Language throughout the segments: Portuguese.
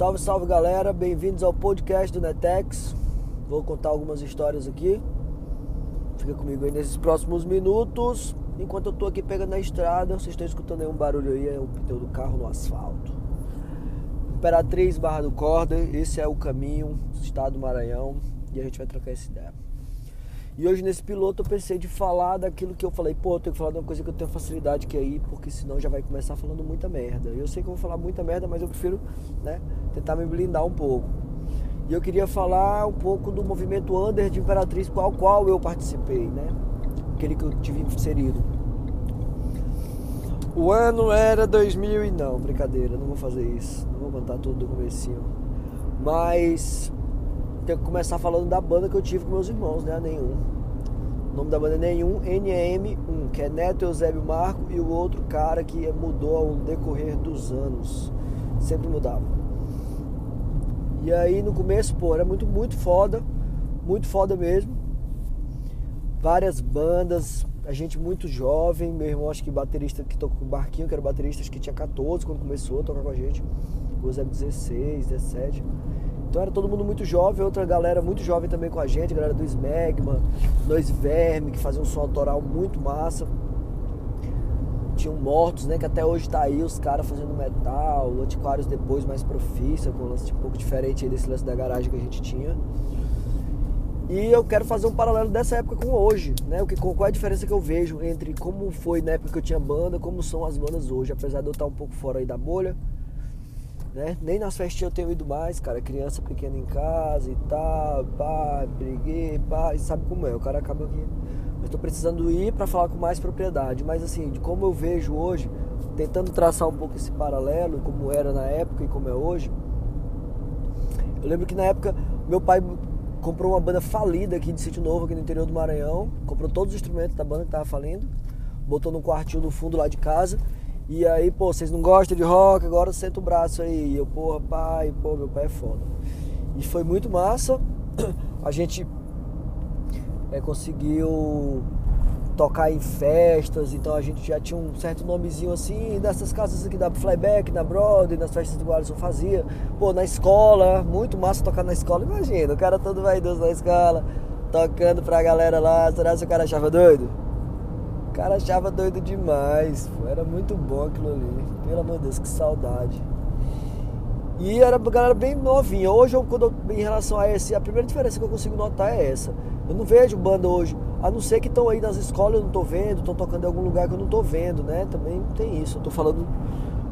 Salve, salve galera, bem-vindos ao podcast do Netex. Vou contar algumas histórias aqui. Fica comigo aí nesses próximos minutos. Enquanto eu tô aqui pegando a estrada, vocês estão escutando aí um barulho aí, é o pneu do carro no asfalto. Imperatriz Barra do Corda, esse é o caminho, estado do Maranhão, e a gente vai trocar essa ideia. E hoje nesse piloto eu pensei de falar daquilo que eu falei, pô, eu tenho que falar de uma coisa que eu tenho facilidade que é ir, porque senão já vai começar falando muita merda. Eu sei que eu vou falar muita merda, mas eu prefiro, né, tentar me blindar um pouco. E eu queria falar um pouco do movimento Under de Imperatriz, qual qual eu participei, né? Aquele que eu tive inserido. O ano era 2000 e não, brincadeira, não vou fazer isso. Não vou contar tudo do comecinho. Mas tenho que começar falando da banda que eu tive com meus irmãos, né? Nenhum. O nome da banda é Nenhum, NM1, que é Neto Eusébio Marco e o outro cara que mudou ao decorrer dos anos. Sempre mudava. E aí no começo, pô, era muito, muito foda. Muito foda mesmo. Várias bandas, a gente muito jovem. Meu irmão, acho que baterista que tocou com o Barquinho, que era baterista, acho que tinha 14 quando começou a tocar com a gente. O Eusébio 16, 17. Então era todo mundo muito jovem, outra galera muito jovem também com a gente, a galera do Smegma, Dois Verme, que fazia um som autoral muito massa. Tinham Mortos, né? Que até hoje tá aí, os caras fazendo metal, Antiquários depois mais profissa, com um lance um pouco diferente desse lance da garagem que a gente tinha. E eu quero fazer um paralelo dessa época com hoje, né? O que, qual é a diferença que eu vejo entre como foi na época que eu tinha banda, como são as bandas hoje, apesar de eu estar um pouco fora aí da bolha né? Nem nas festinhas eu tenho ido mais, cara. Criança pequena em casa e tal, pá, briguei, pá, e sabe como é, o cara acaba aqui. Eu tô precisando ir para falar com mais propriedade, mas assim, de como eu vejo hoje, tentando traçar um pouco esse paralelo, como era na época e como é hoje. Eu lembro que na época meu pai comprou uma banda falida aqui de Sítio Novo, aqui no interior do Maranhão, comprou todos os instrumentos da banda que tava falindo, botou num quartinho no fundo lá de casa e aí, pô, vocês não gostam de rock, agora senta o braço aí. E eu, porra, pai, pô, meu pai é foda. E foi muito massa. A gente é, conseguiu tocar em festas, então a gente já tinha um certo nomezinho assim, dessas casas aqui da Flyback, da Broadway, nas festas do Alisson fazia. Pô, na escola, muito massa tocar na escola. Imagina, o cara todo vaidoso na escola, tocando pra galera lá. Será que o cara achava doido? Cara achava doido demais, era muito bom aquilo ali. Pelo amor de Deus, que saudade. E era uma galera bem novinha. Hoje, eu, quando eu, em relação a esse, a primeira diferença que eu consigo notar é essa. Eu não vejo banda hoje, a não ser que estão aí nas escolas eu não tô vendo, estão tocando em algum lugar que eu não tô vendo, né? Também tem isso. Eu tô falando,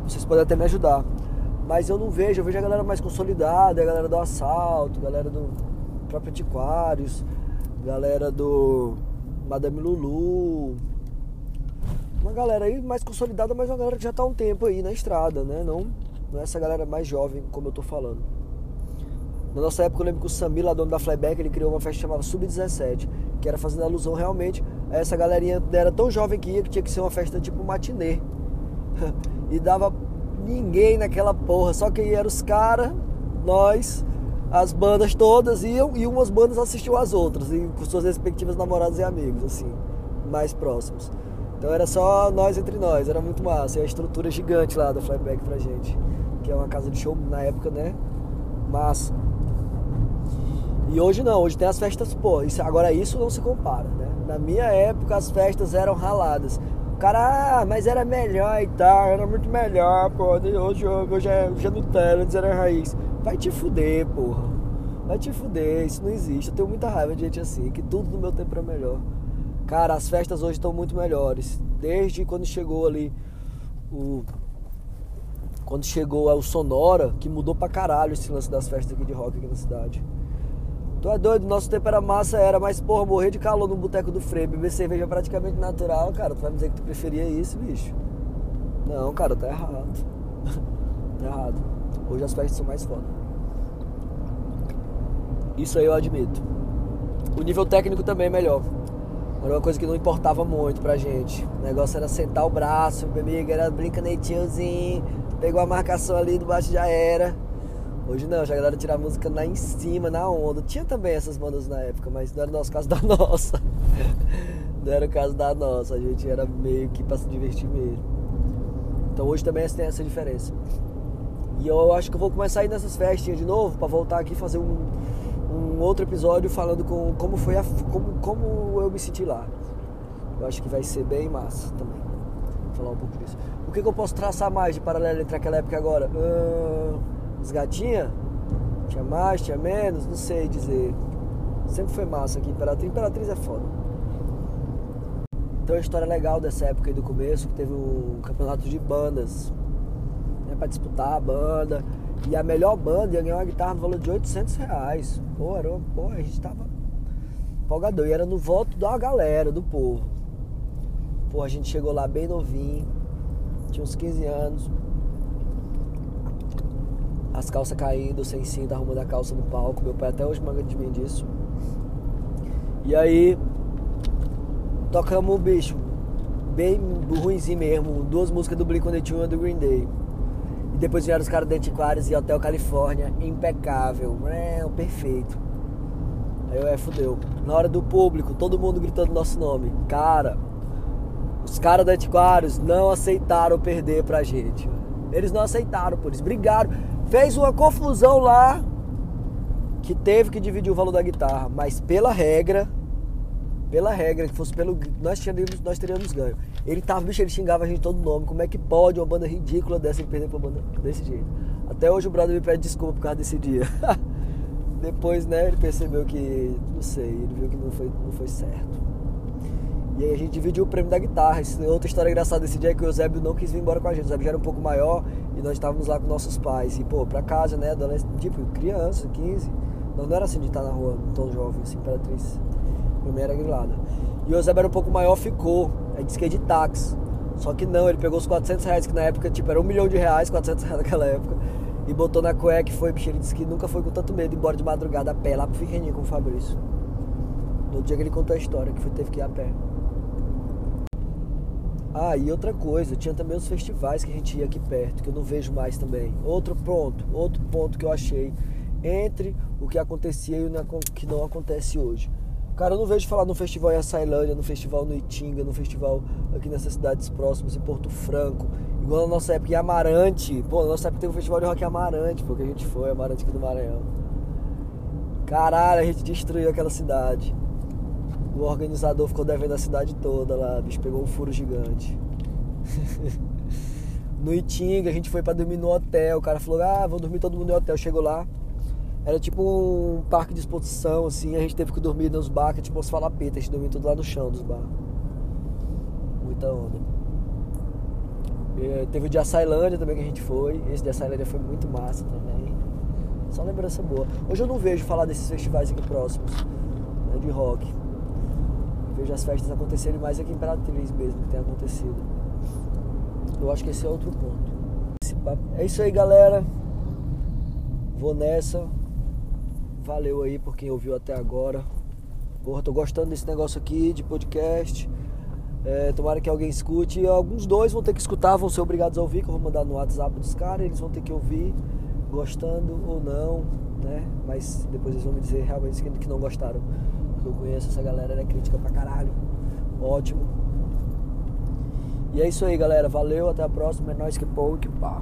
vocês podem até me ajudar. Mas eu não vejo, eu vejo a galera mais consolidada, a galera do assalto, a galera do próprio Antiquários, galera do Madame Lulu, uma galera aí mais consolidada, mas uma galera que já está há um tempo aí na estrada, né? Não, não é essa galera mais jovem, como eu tô falando. Na nossa época, eu lembro que o Samir, lá dono da Flyback, ele criou uma festa que chamava Sub-17, que era fazendo alusão realmente a essa galerinha era tão jovem que ia que tinha que ser uma festa tipo matinê. e dava ninguém naquela porra, só que eram os caras, nós, as bandas todas iam e umas bandas assistiam as outras, e com suas respectivas namoradas e amigos, assim, mais próximos. Então era só nós entre nós, era muito massa. E a estrutura gigante lá da Flyback pra gente. Que é uma casa de show na época, né? Massa. E hoje não, hoje tem as festas, pô, isso, agora isso não se compara, né? Na minha época as festas eram raladas. O cara, ah, mas era melhor e tal, era muito melhor, pô. Hoje, hoje, é, hoje é Nutella, antes era raiz. Vai te fuder, porra. Vai te fuder, isso não existe. Eu tenho muita raiva de gente assim, que tudo no meu tempo era melhor. Cara, as festas hoje estão muito melhores. Desde quando chegou ali o. Quando chegou o Sonora, que mudou pra caralho esse lance das festas aqui de rock aqui na cidade. Tu é doido, nosso tempo era massa, era, mas porra, morrer de calor no boteco do Frei, beber cerveja praticamente natural, cara, tu vai me dizer que tu preferia isso, bicho? Não, cara, tá errado. tá errado. Hoje as festas são mais foda. Isso aí eu admito. O nível técnico também é melhor. Era uma coisa que não importava muito pra gente. O negócio era sentar o braço, meu amigo, era brincadeirazinho, pegou a marcação ali do baixo já era. Hoje não, já a galera a música lá em cima, na onda. Tinha também essas bandas na época, mas não era o nosso caso da nossa. não era o caso da nossa, a gente era meio que pra se divertir mesmo. Então hoje também tem essa diferença. E eu acho que eu vou começar a ir nessas festinhas de novo para voltar aqui fazer um, um outro episódio falando com como foi a, como, como eu me senti lá. Eu acho que vai ser bem massa também. Vou falar um pouco disso. O que, que eu posso traçar mais de paralelo entre aquela época e agora? Uh, as gatinhas? Tinha mais, tinha menos? Não sei dizer. Sempre foi massa aqui. Imperatriz, Imperatriz é foda. Então a história legal dessa época do começo, que teve um campeonato de bandas né, para disputar a banda. E a melhor banda ia ganhar uma guitarra no valor de 800 reais. Pô, era, pô a gente tava empolgador. E era no voto da galera, do povo. Pô, a gente chegou lá bem novinho, tinha uns 15 anos. As calças caindo, sem cinto, arrumando a calça no palco. Meu pai até hoje manga de mim disso. E aí, tocamos o bicho, bem ruimzinho mesmo. Duas músicas do Blink-182 e do Green Day. Depois vieram os caras do Antiquários e Hotel Califórnia, impecável, é, perfeito. Aí eu, é, fudeu. Na hora do público, todo mundo gritando nosso nome. Cara, os caras da Antiquários não aceitaram perder pra gente. Eles não aceitaram, por isso. Brigaram. Fez uma confusão lá que teve que dividir o valor da guitarra. Mas pela regra, pela regra, que fosse pelo. Nós teríamos, nós teríamos ganho. Ele tava, bicho, ele xingava a gente todo nome. Como é que pode uma banda ridícula dessa ele perder pra banda desse jeito? Até hoje o brother me pede desculpa por causa desse dia. Depois, né, ele percebeu que. Não sei, ele viu que não foi, não foi certo. E aí a gente dividiu o prêmio da guitarra. Outra história engraçada desse dia é que o Eusébio não quis vir embora com a gente. O Eusébio já era um pouco maior e nós estávamos lá com nossos pais. E, pô, pra casa, né, tipo, criança, 15. Não, não era assim de estar na rua tão jovem, assim, Imperatriz primeira grilada. E o Eusébio era um pouco maior, ficou. Aí disse que é de táxi. Só que não, ele pegou os 400 reais, que na época, tipo, era um milhão de reais, 400 reais naquela época. E botou na cueca e foi, bicho, ele disse que nunca foi com tanto medo embora de madrugada a pé, lá pro Firreninho com o Fabrício. No dia que ele contou a história, que foi, teve que ir a pé. Ah, e outra coisa, tinha também os festivais que a gente ia aqui perto, que eu não vejo mais também. Outro ponto, outro ponto que eu achei entre o que acontecia e o que não acontece hoje. Cara, eu não vejo falar no festival em Açailândia, no festival no Itinga, no festival aqui nessas cidades próximas, em Porto Franco. Igual na nossa época em Amarante. Pô, na nossa época teve um festival de rock Amarante, porque a gente foi, Amarante aqui do Maranhão. Caralho, a gente destruiu aquela cidade. O organizador ficou devendo a cidade toda lá, bicho, pegou um furo gigante. no Itinga, a gente foi para dormir no hotel. O cara falou: ah, vou dormir todo mundo no hotel. Chegou lá, era tipo um parque de exposição, assim, a gente teve que dormir nos barcos, tipo os falapetas, a gente dormia tudo lá no chão dos barcos. Muita onda. E, teve o de Açailândia também que a gente foi. Esse de Açailândia foi muito massa também. Só lembrança boa. Hoje eu não vejo falar desses festivais aqui próximos, né, de rock. Eu vejo as festas acontecerem mais aqui em Imperatriz mesmo, que tem acontecido. Eu acho que esse é outro ponto. É isso aí, galera. Vou nessa. Valeu aí por quem ouviu até agora. Porra, tô gostando desse negócio aqui de podcast. É, tomara que alguém escute. Alguns dois vão ter que escutar, vão ser obrigados a ouvir, que eu vou mandar no WhatsApp dos caras. Eles vão ter que ouvir, gostando ou não, né? Mas depois eles vão me dizer realmente que não gostaram. Porque eu conheço essa galera, é crítica pra caralho. Ótimo. E é isso aí, galera. Valeu, até a próxima. É nóis que pô, que pá.